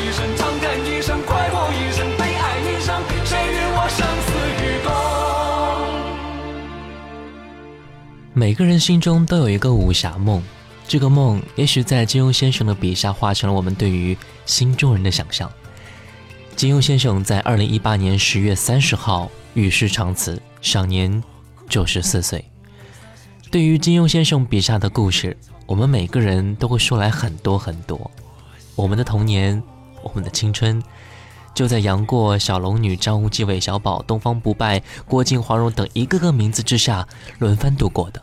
一生，伤感一生，快活一生，悲哀一生，谁与我生死与共每个人心中都有一个武侠梦，这个梦也许在金庸先生的笔下化成了我们对于心中人的想象。金庸先生在二零一八年十月三十号与世长辞，享年九十四岁。对于金庸先生笔下的故事，我们每个人都会说来很多很多。我们的童年，我们的青春，就在杨过、小龙女、张无忌、韦小宝、东方不败、郭靖、黄蓉等一个个名字之下轮番度过的。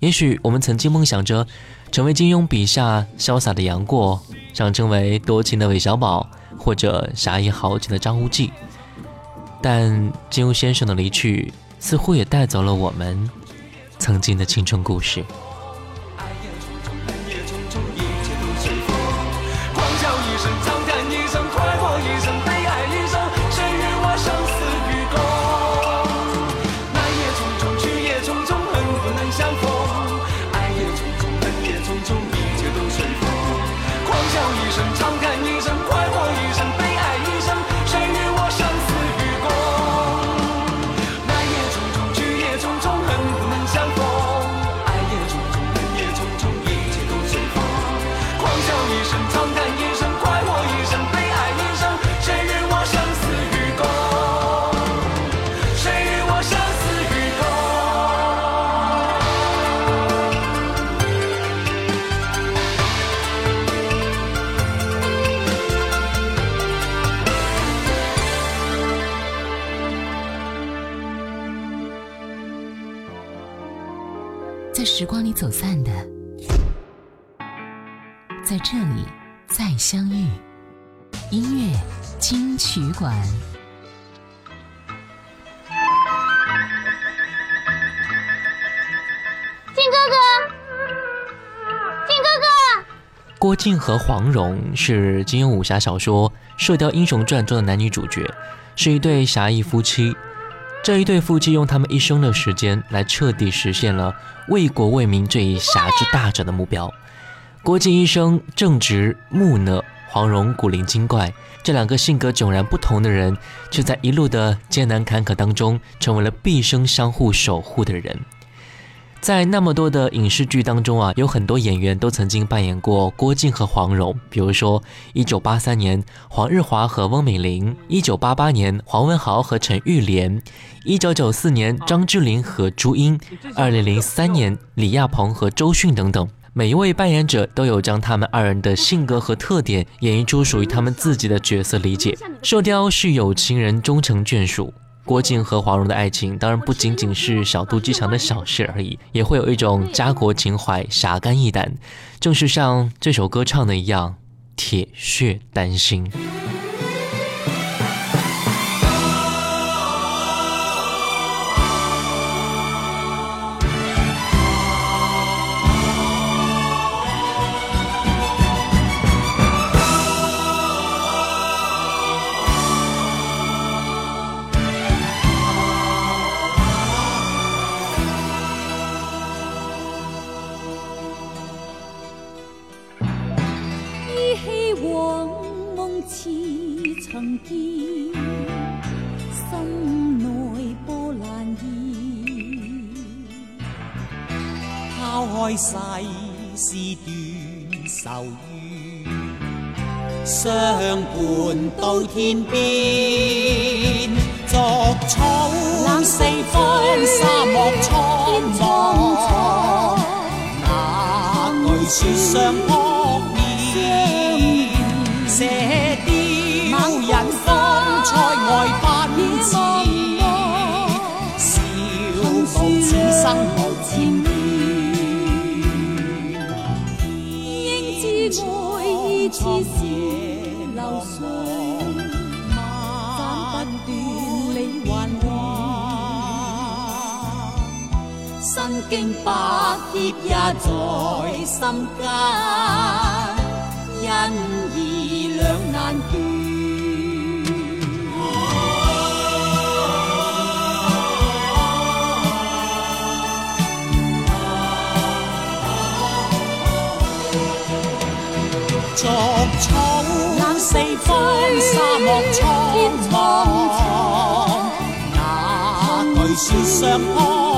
也许我们曾经梦想着成为金庸笔下潇洒的杨过，想成为多情的韦小宝，或者侠义豪情的张无忌。但金庸先生的离去，似乎也带走了我们曾经的青春故事。曲馆，靖哥哥，靖哥哥。郭靖和黄蓉是金庸武侠小说《射雕英雄传》中的男女主角，是一对侠义夫妻。这一对夫妻用他们一生的时间来彻底实现了为国为民这一侠之大者的目标。郭靖一生正直木讷，黄蓉古灵精怪，这两个性格迥然不同的人，却在一路的艰难坎坷当中，成为了毕生相互守护的人。在那么多的影视剧当中啊，有很多演员都曾经扮演过郭靖和黄蓉，比如说一九八三年黄日华和翁美玲，一九八八年黄文豪和陈玉莲，一九九四年张智霖和朱茵，二零零三年李亚鹏和周迅等等。每一位扮演者都有将他们二人的性格和特点演绎出属于他们自己的角色理解。射雕是有情人终成眷属。郭靖和黄蓉的爱情，当然不仅仅是小肚鸡肠的小事而已，也会有一种家国情怀、侠肝义胆，正是像这首歌唱的一样，铁血丹心。开世事断愁怨，相伴到天边。逐草四方，沙漠苍茫，那句说相扑面，在外扮野浪，笑道此生无缠绵。应知爱意似是流水，斩不断理还乱。身经百劫也在心间，因。四方，沙漠苍茫，那句说相扑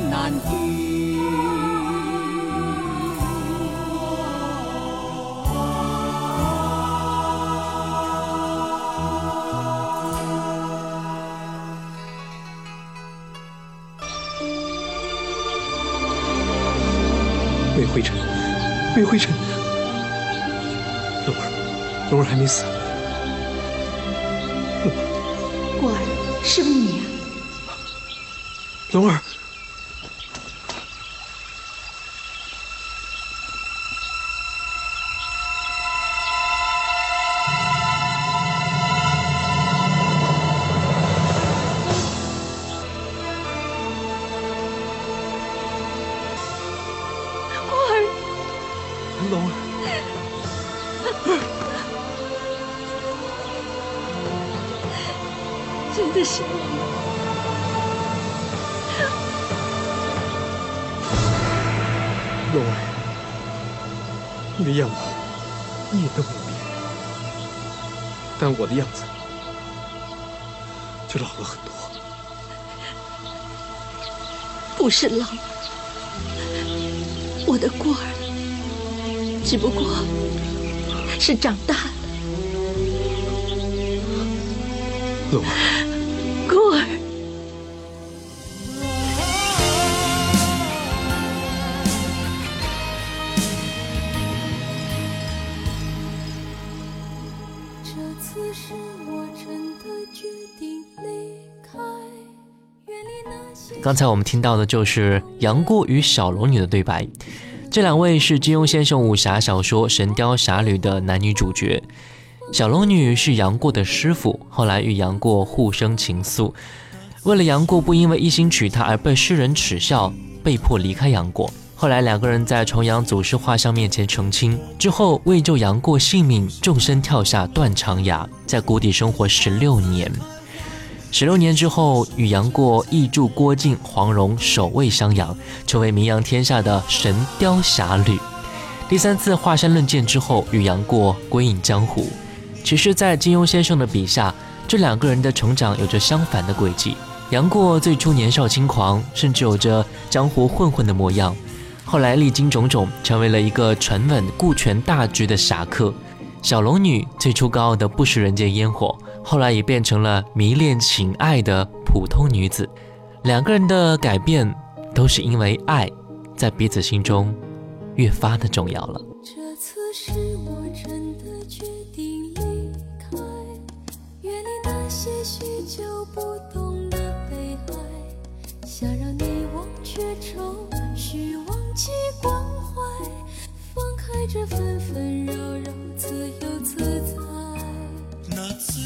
魏慧晨，龙儿，龙儿还没死。过儿，是不是你啊？龙儿。的样子一点都没有变，但我的样子就老了很多。不是老，我的过儿。只不过是长大了，龙儿，刚才我们听到的就是杨过与小龙女的对白。这两位是金庸先生武侠小说《神雕侠侣》的男女主角。小龙女是杨过的师傅，后来与杨过互生情愫。为了杨过不因为一心娶她而被世人耻笑，被迫离开杨过。后来两个人在重阳祖师画像面前成亲，之后为救杨过性命，纵身跳下断肠崖，在谷底生活十六年。十六年之后，与杨过义助郭靖、黄蓉守卫襄阳，成为名扬天下的神雕侠侣。第三次华山论剑之后，与杨过归隐江湖。其实，在金庸先生的笔下，这两个人的成长有着相反的轨迹。杨过最初年少轻狂，甚至有着江湖混混的模样，后来历经种种，成为了一个沉稳、顾全大局的侠客。小龙女最初高傲的不食人间烟火。后来也变成了迷恋情爱的普通女子，两个人的改变都是因为爱，在彼此心中越发的重要了。这次是我真的决定离开，远离那些许久不懂的悲哀，想让你忘却愁，绪忘记关怀，放开这纷纷扰扰，自由自在。那次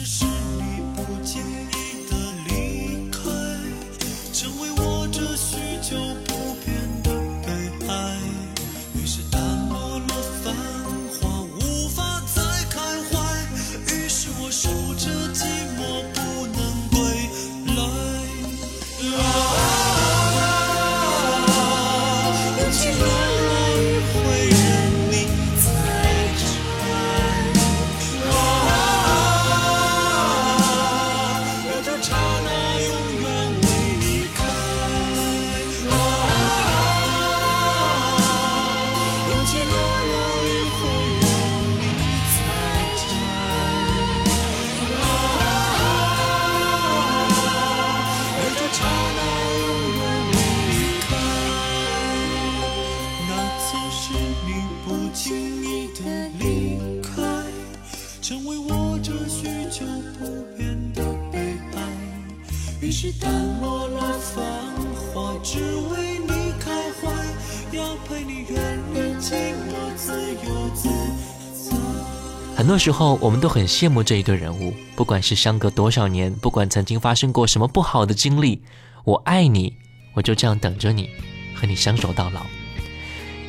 多时候，我们都很羡慕这一对人物，不管是相隔多少年，不管曾经发生过什么不好的经历，我爱你，我就这样等着你，和你相守到老。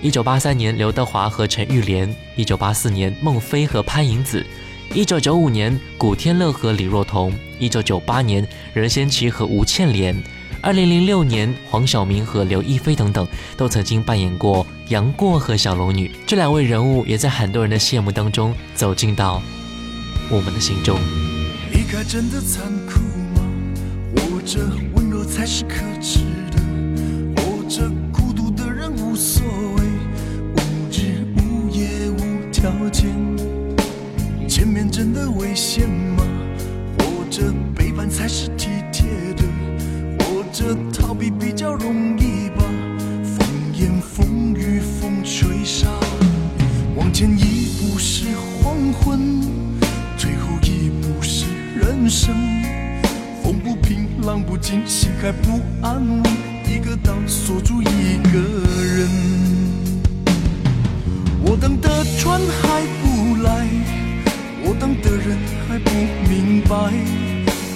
一九八三年，刘德华和陈玉莲；一九八四年，孟非和潘迎紫；一九九五年，古天乐和李若彤；一九九八年，任贤齐和吴倩莲；二零零六年，黄晓明和刘亦菲等等，都曾经扮演过杨过和小龙女。这两位人物也在很多人的羡慕当中走进到我们的心中。离开真的残酷吗？活着温柔才是可耻的，活着孤独的人无所谓，无日无夜无条件。前面真的危险吗？活着背叛才是容易吧。风言风语风吹沙，往前一步是黄昏。最后一步是人生，风不平，浪不静，心还不安稳，一个岛锁住一个人。我等的船还不来，我等的人还不明白，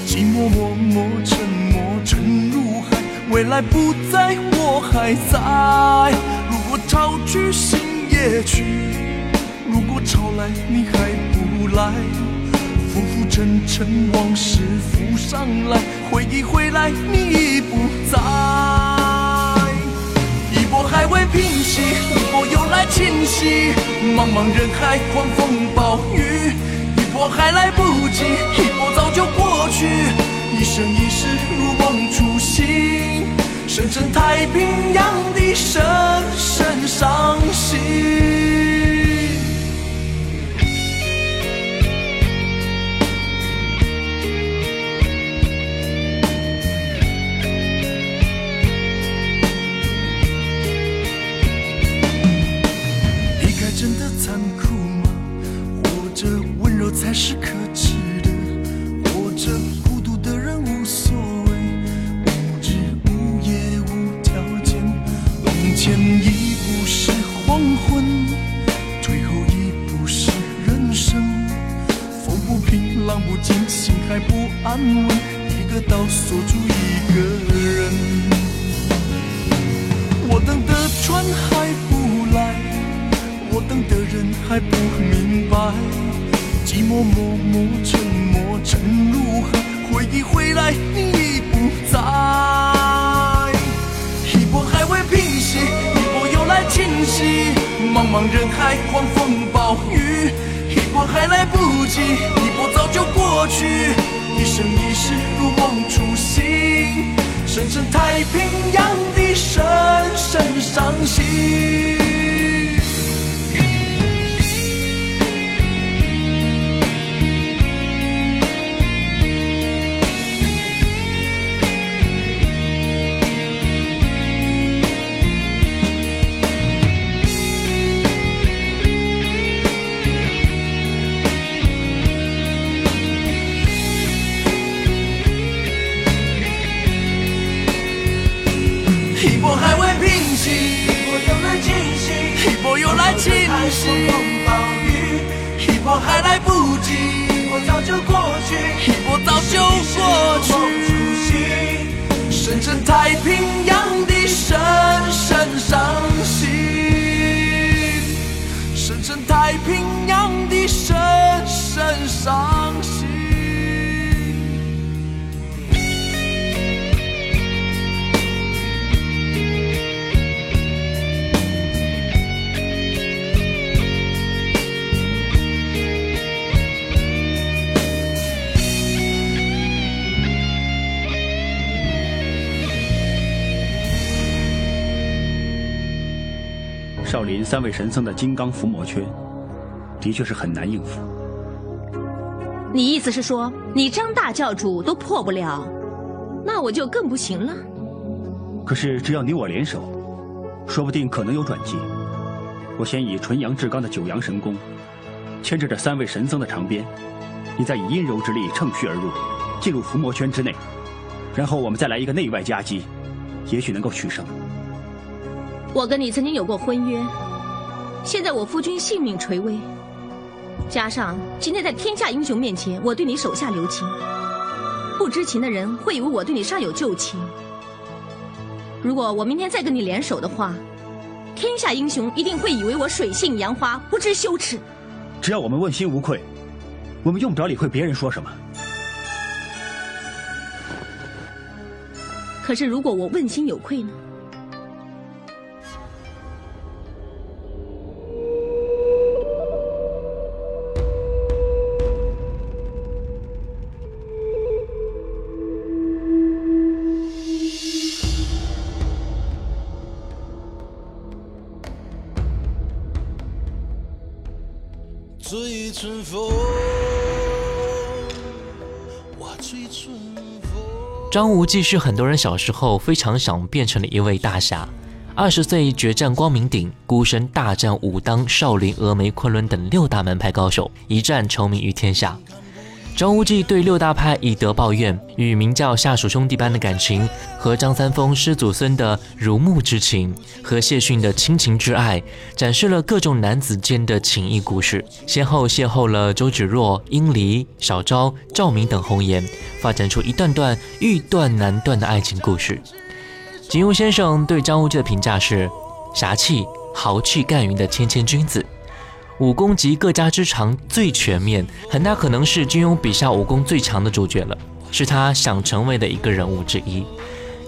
寂寞默默沉默沉入海，未来不在，我还在。如果潮去心也去。如果潮来你还不来，浮浮沉沉往事浮上来，回忆回来你已不在。一波还未平息，一波又来侵袭，茫茫人海狂风暴雨，一波还来不及，一波早就过去。一生一世如梦初醒，深深太平洋的深深伤心。还不明白，寂寞默默沉默沉入海，回忆回来你已不在。一波还未平息，一波又来侵袭，茫茫人海狂风暴雨，一波还来不及，一波早就过去，一生一世如梦初醒。深深太平洋的深深伤心。暴雨，一波还来不及，一波早就过去，一波早就过去。深深太平洋的深深伤三位神僧的金刚伏魔圈，的确是很难应付。你意思是说，你张大教主都破不了，那我就更不行了。可是只要你我联手，说不定可能有转机。我先以纯阳至刚的九阳神功，牵制着这三位神僧的长鞭，你再以阴柔之力乘虚而入，进入伏魔圈之内，然后我们再来一个内外夹击，也许能够取胜。我跟你曾经有过婚约，现在我夫君性命垂危，加上今天在天下英雄面前，我对你手下留情，不知情的人会以为我对你尚有旧情。如果我明天再跟你联手的话，天下英雄一定会以为我水性杨花，不知羞耻。只要我们问心无愧，我们用不着理会别人说什么。可是如果我问心有愧呢？张无忌是很多人小时候非常想变成的一位大侠。二十岁决战光明顶，孤身大战武当、少林、峨眉、昆仑等六大门派高手，一战成名于天下。张无忌对六大派以德报怨，与明教下属兄弟般的感情，和张三丰师祖孙的如沐之情，和谢逊的亲情之爱，展示了各种男子间的情谊故事。先后邂逅了周芷若、殷离、小昭、赵敏等红颜，发展出一段段欲断难断的爱情故事。金庸先生对张无忌的评价是：侠气、豪气干云的谦谦君子。武功及各家之长最全面，很大可能是金庸笔下武功最强的主角了，是他想成为的一个人物之一。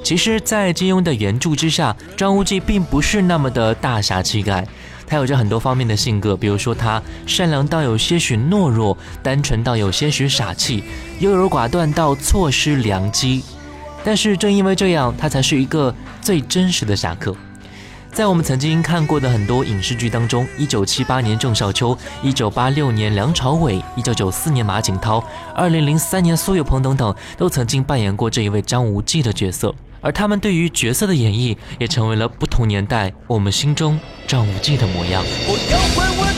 其实，在金庸的原著之下，张无忌并不是那么的大侠气概，他有着很多方面的性格，比如说他善良到有些许懦弱，单纯到有些许傻气，优柔寡断到错失良机。但是正因为这样，他才是一个最真实的侠客。在我们曾经看过的很多影视剧当中，一九七八年郑少秋，一九八六年梁朝伟，一九九四年马景涛，二零零三年苏有朋等等，都曾经扮演过这一位张无忌的角色。而他们对于角色的演绎，也成为了不同年代我们心中张无忌的模样。我要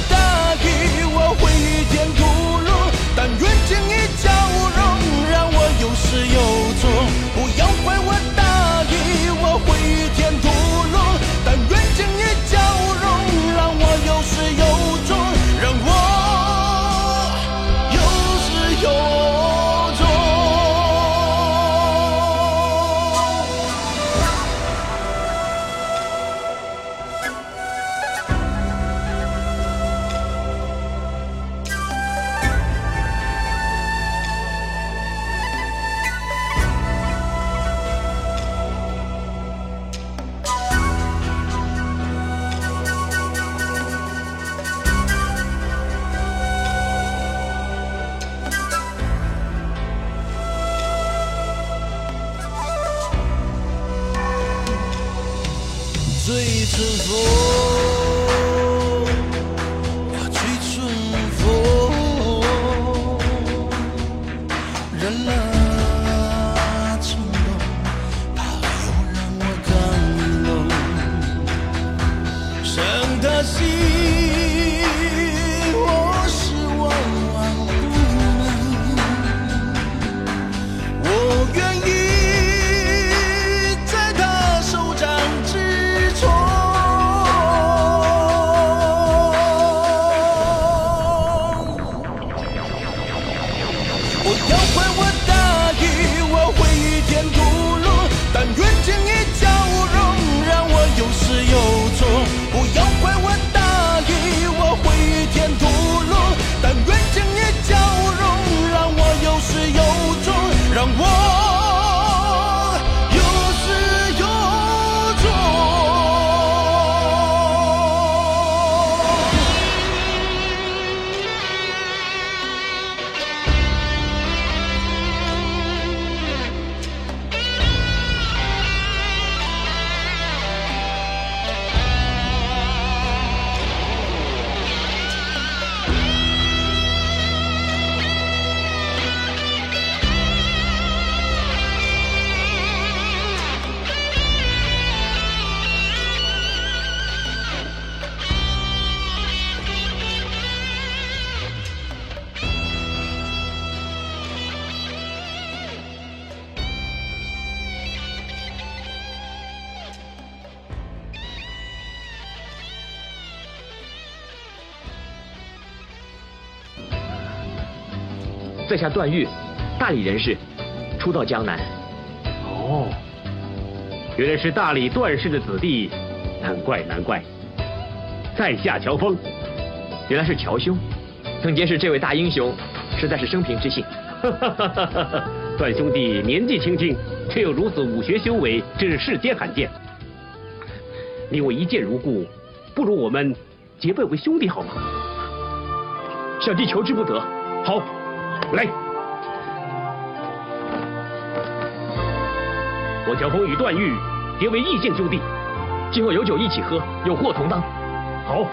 在下段誉，大理人士，初到江南。哦，原来是大理段氏的子弟，难怪难怪。在下乔峰，原来是乔兄，曾结识这位大英雄，实在是生平之幸。段兄弟年纪轻轻，却有如此武学修为，真是世间罕见。你我一见如故，不如我们结拜为兄弟好吗？小弟求之不得。好，来，我乔峰与段誉结为异姓兄弟，今后有酒一起喝，有祸同当。好。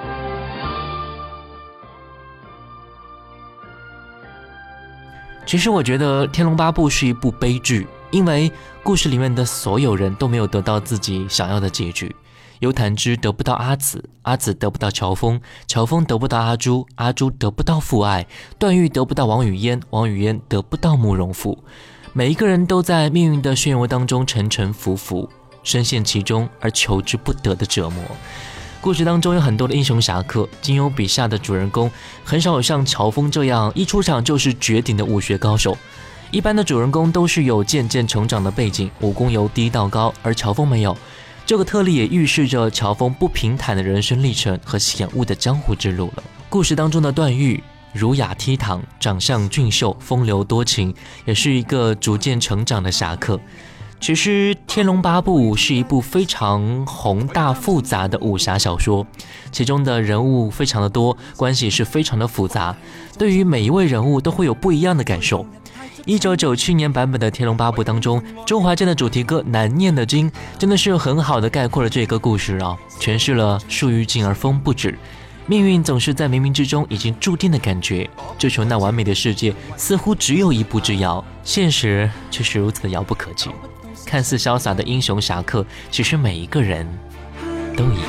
其实我觉得《天龙八部》是一部悲剧，因为故事里面的所有人都没有得到自己想要的结局。尤檀之得不到阿紫，阿紫得不到乔峰，乔峰得不到阿朱，阿朱得不到父爱，段誉得不到王语嫣，王语嫣得不到慕容复。每一个人都在命运的漩涡当中沉沉浮浮，深陷其中而求之不得的折磨。故事当中有很多的英雄侠客，金庸笔下的主人公很少有像乔峰这样一出场就是绝顶的武学高手。一般的主人公都是有渐渐成长的背景，武功由低到高，而乔峰没有。这个特例也预示着乔峰不平坦的人生历程和险恶的江湖之路了。故事当中的段誉，儒雅倜傥，长相俊秀，风流多情，也是一个逐渐成长的侠客。其实《天龙八部》是一部非常宏大复杂的武侠小说，其中的人物非常的多，关系是非常的复杂，对于每一位人物都会有不一样的感受。一九九七年版本的《天龙八部》当中，周华健的主题歌《难念的经》真的是很好的概括了这个故事啊，诠释了树欲静而风不止，命运总是在冥冥之中已经注定的感觉，追求那完美的世界似乎只有一步之遥，现实却是如此的遥不可及。看似潇洒的英雄侠客，其实每一个人都一样。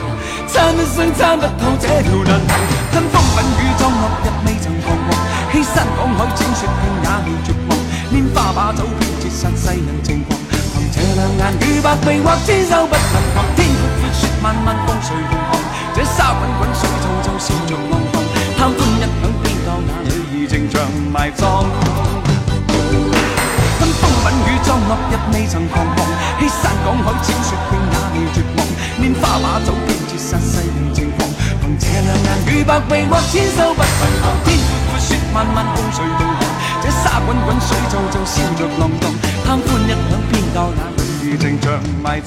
拈花把酒，偏折煞世人情狂。凭这两眼与百臂或千手不能防。天阔阔，雪漫漫，风随浪狂。这沙滚滚，水皱皱，笑着浪荡。贪欢一晌，偏教那女儿情长埋葬。跟风吻雨装落日，未曾彷徨。欺山赶海，千雪遍也未绝望。拈花把酒，偏折煞世人凭这两眼与百臂或千手不能防。天阔阔，雪漫漫，风随浪狂。这沙滚滚，水皱皱，笑着浪荡，贪欢一晌，偏教那女儿情长埋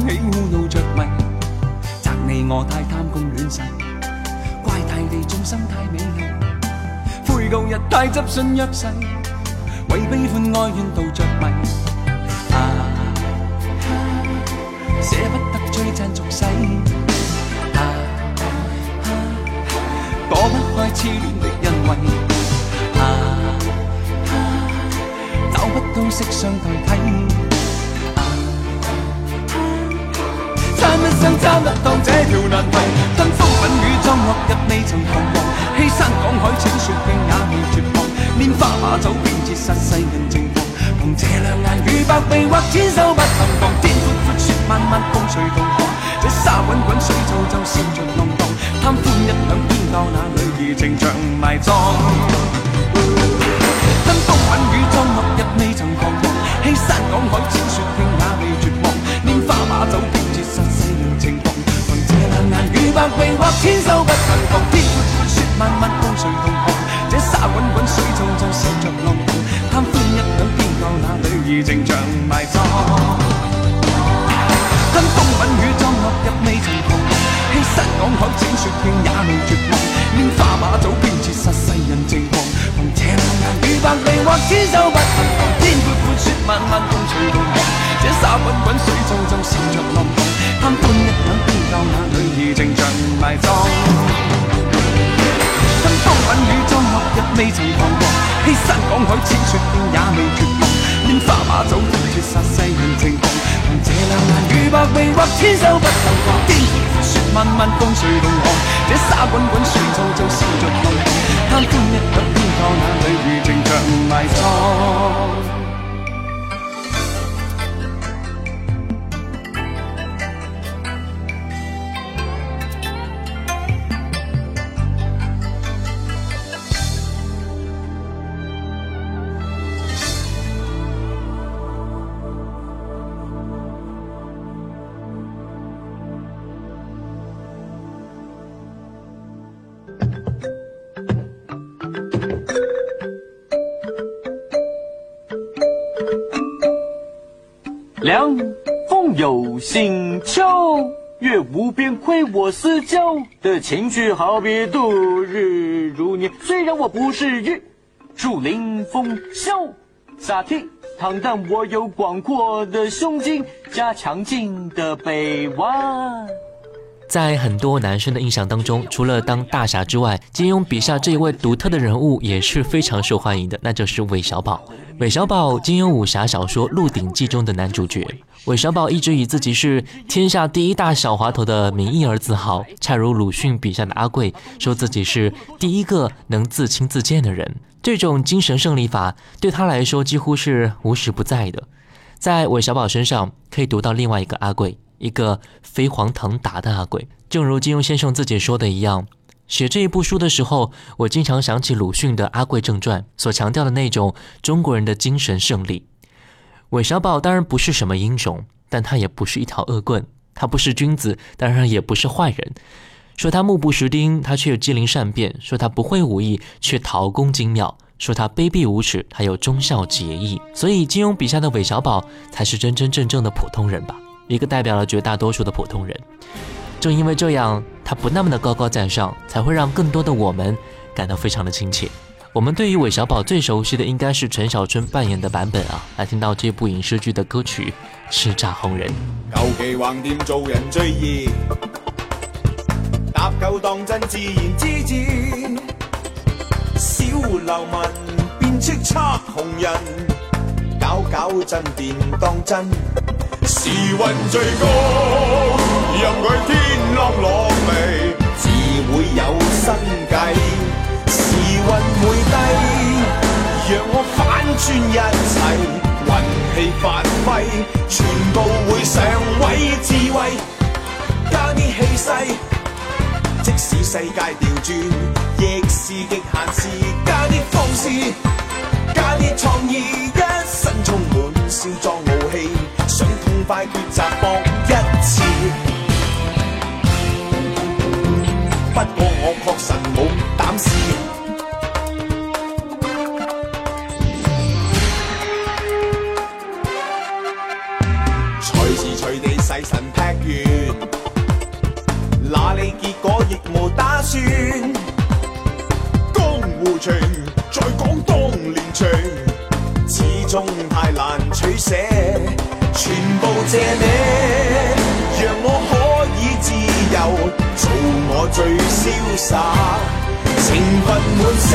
起舞弄着迷。责你我太贪功恋势怪大地众生太美丽。悔旧日太执信约誓为悲欢哀怨度着迷。参一生参不到这条难题。跟风吻雨装落日未曾彷徨。欺山赶海，浅雪径也未绝望。拈花把酒，偏折煞世人情狂。凭这两眼与百臂或千手不能防。天阔阔，雪漫漫，风随浪狂。这沙滚滚，水皱皱，笑着浪荡。贪欢一晌，偏教那女儿情长埋葬。或千手不能防。天阔阔，雪漫漫，风随浪狂。这沙滚滚，水皱皱，笑着浪荡，贪欢一晌，偏教那女儿情长埋葬。跟风吻雨装落日，未曾彷徨。欺山赶海，浅雪径也未绝望。拈花把酒，偏折煞世人情狂。凭这两眼与百臂或千手不能防。天阔阔，雪漫漫，风随浪狂。这沙滚滚，水皱皱，笑着浪荡，贪欢一晌，偏教那女儿情长埋葬。跟风。粉雨中落日未曾彷徨，欺山赶海千雪徑也未绝望，拈花把酒絕殺世人情狂，憑這兩眼與百臂或千手不能防，癲狂雪漫漫風隨浪航，这沙滚滚水皱皱笑着浪蕩，貪歡一刻偏教那女儿情長埋葬。凉风有心秋，月无边亏我思娇的情绪，好比度日如年。虽然我不是玉树临风潇洒倜傥，但我有广阔的胸襟加强劲的臂弯。在很多男生的印象当中，除了当大侠之外，金庸笔下这一位独特的人物也是非常受欢迎的，那就是韦小宝。韦小宝，金庸武侠小说《鹿鼎记》中的男主角。韦小宝一直以自己是天下第一大小滑头的名义而自豪，恰如鲁迅笔下的阿贵说自己是第一个能自轻自贱的人。这种精神胜利法对他来说几乎是无时不在的。在韦小宝身上可以读到另外一个阿贵，一个飞黄腾达的阿贵。正如金庸先生自己说的一样。写这一部书的时候，我经常想起鲁迅的《阿贵正传》所强调的那种中国人的精神胜利。韦小宝当然不是什么英雄，但他也不是一条恶棍，他不是君子，当然也不是坏人。说他目不识丁，他却有机灵善变；说他不会武艺，却陶工精妙；说他卑鄙无耻，他有忠孝节义。所以，金庸笔下的韦小宝才是真真正正的普通人吧，一个代表了绝大多数的普通人。正因为这样，他不那么的高高在上，才会让更多的我们感到非常的亲切。我们对于韦小宝最熟悉的应该是陈小春扮演的版本啊，来听到这部影视剧的歌曲《叱咤红人》。求其横掂做人最易，搭夠當真自然之至。小流民變叱咤紅人，搞搞震便當真。时运最高，任佢天落落微，自会有新计。时运会低，让我反转一切，运气发挥，全部会上位智慧，加啲气势。即使世界调转，亦是极限事，加啲方式，加啲创意，谢你，让我可以自由，做我最潇洒，情分滿瀉，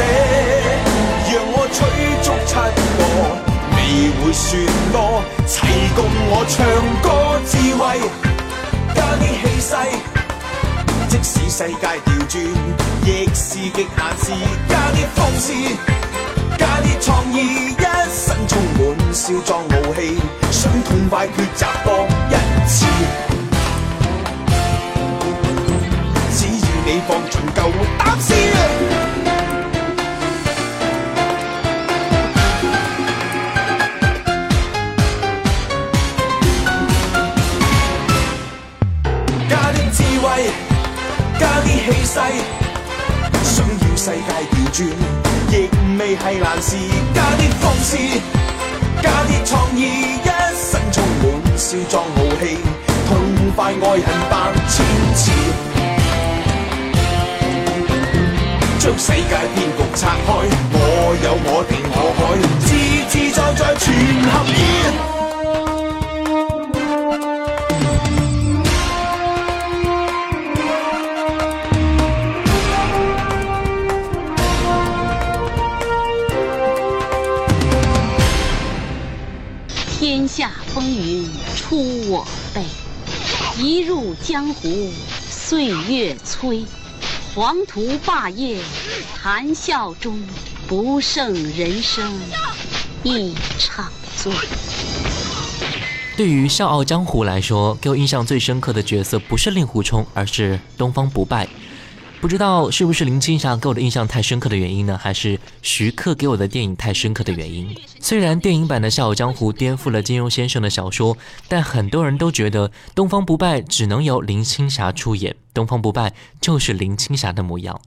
讓我取足七個。未會算多，齊共我唱歌智慧，加啲氣勢。即使世界調轉，亦是極限事，加啲方式，加啲創意，一身充滿少壯傲氣，想痛快抉擇搏一次。只要你放盡夠膽試。加啲智慧，加啲氣勢，想要世界調轉，亦未系难事。加啲方式，加啲创意，一身充满少壯傲气，痛快爱恨百千次。将世界騙局拆开，我有我定我海，自自在在全合意。风云出我辈，一入江湖岁月催。黄图霸业谈笑中，不胜人生一场醉。对于《笑傲江湖》来说，给我印象最深刻的角色不是令狐冲，而是东方不败。不知道是不是林青霞给我的印象太深刻的原因呢，还是徐克给我的电影太深刻的原因？虽然电影版的《笑傲江湖》颠覆了金庸先生的小说，但很多人都觉得东方不败只能由林青霞出演，东方不败就是林青霞的模样。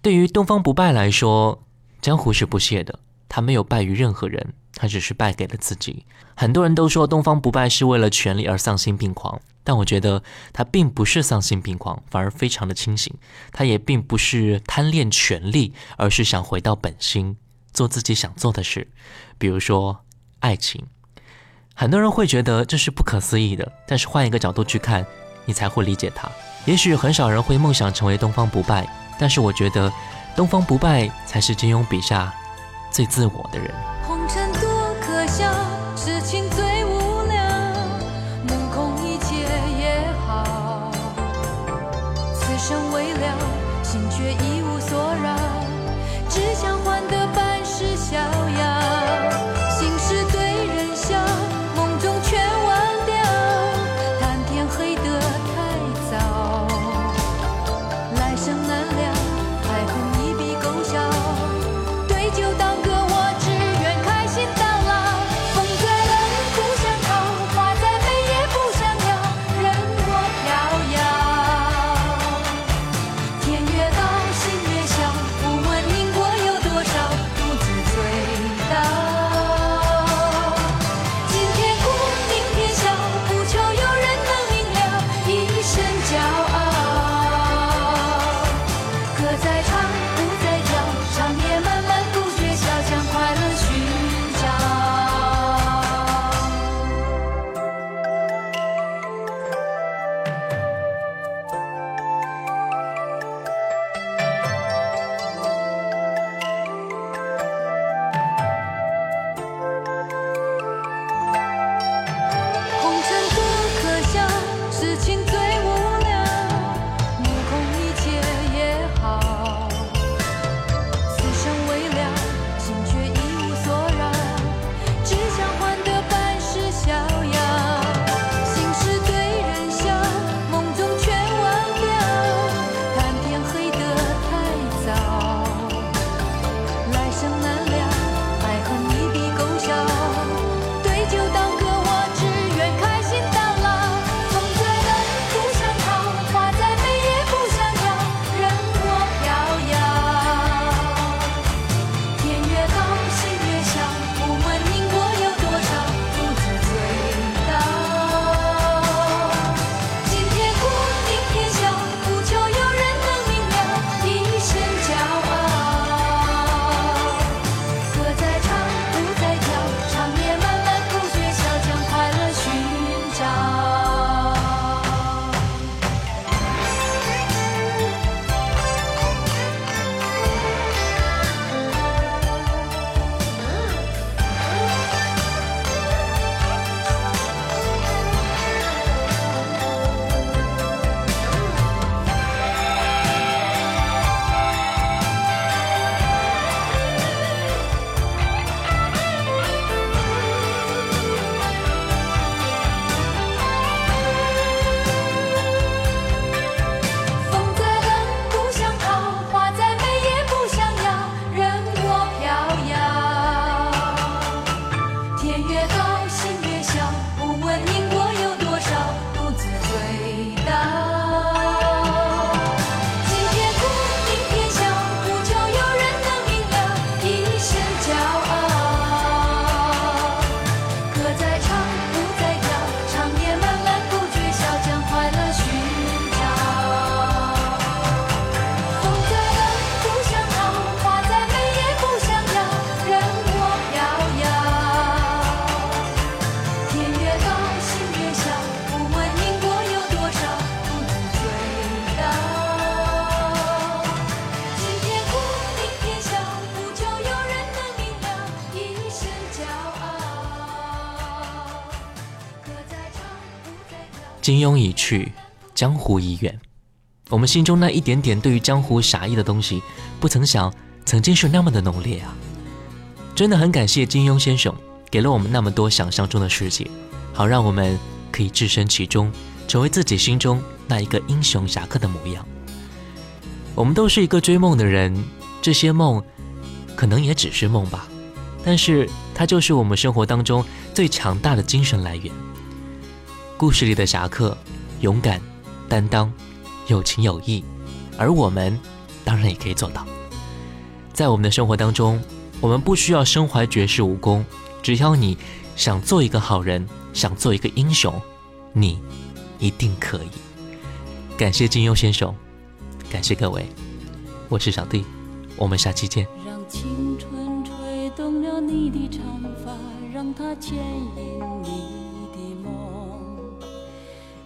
对于东方不败来说，江湖是不屑的，他没有败于任何人。他只是败给了自己。很多人都说东方不败是为了权力而丧心病狂，但我觉得他并不是丧心病狂，反而非常的清醒。他也并不是贪恋权力，而是想回到本心，做自己想做的事，比如说爱情。很多人会觉得这是不可思议的，但是换一个角度去看，你才会理解他。也许很少人会梦想成为东方不败，但是我觉得东方不败才是金庸笔下最自我的人。金庸已去，江湖已远。我们心中那一点点对于江湖侠义的东西，不曾想曾经是那么的浓烈啊！真的很感谢金庸先生，给了我们那么多想象中的世界，好让我们可以置身其中，成为自己心中那一个英雄侠客的模样。我们都是一个追梦的人，这些梦可能也只是梦吧，但是它就是我们生活当中最强大的精神来源。故事里的侠客，勇敢、担当、有情有义，而我们当然也可以做到。在我们的生活当中，我们不需要身怀绝世武功，只要你想做一个好人，想做一个英雄，你一定可以。感谢金庸先生。感谢各位，我是小弟，我们下期见。让青春吹动了你的长发，让它牵引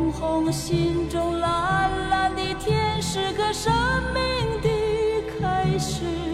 红红心中，蓝蓝的天，是个生命的开始。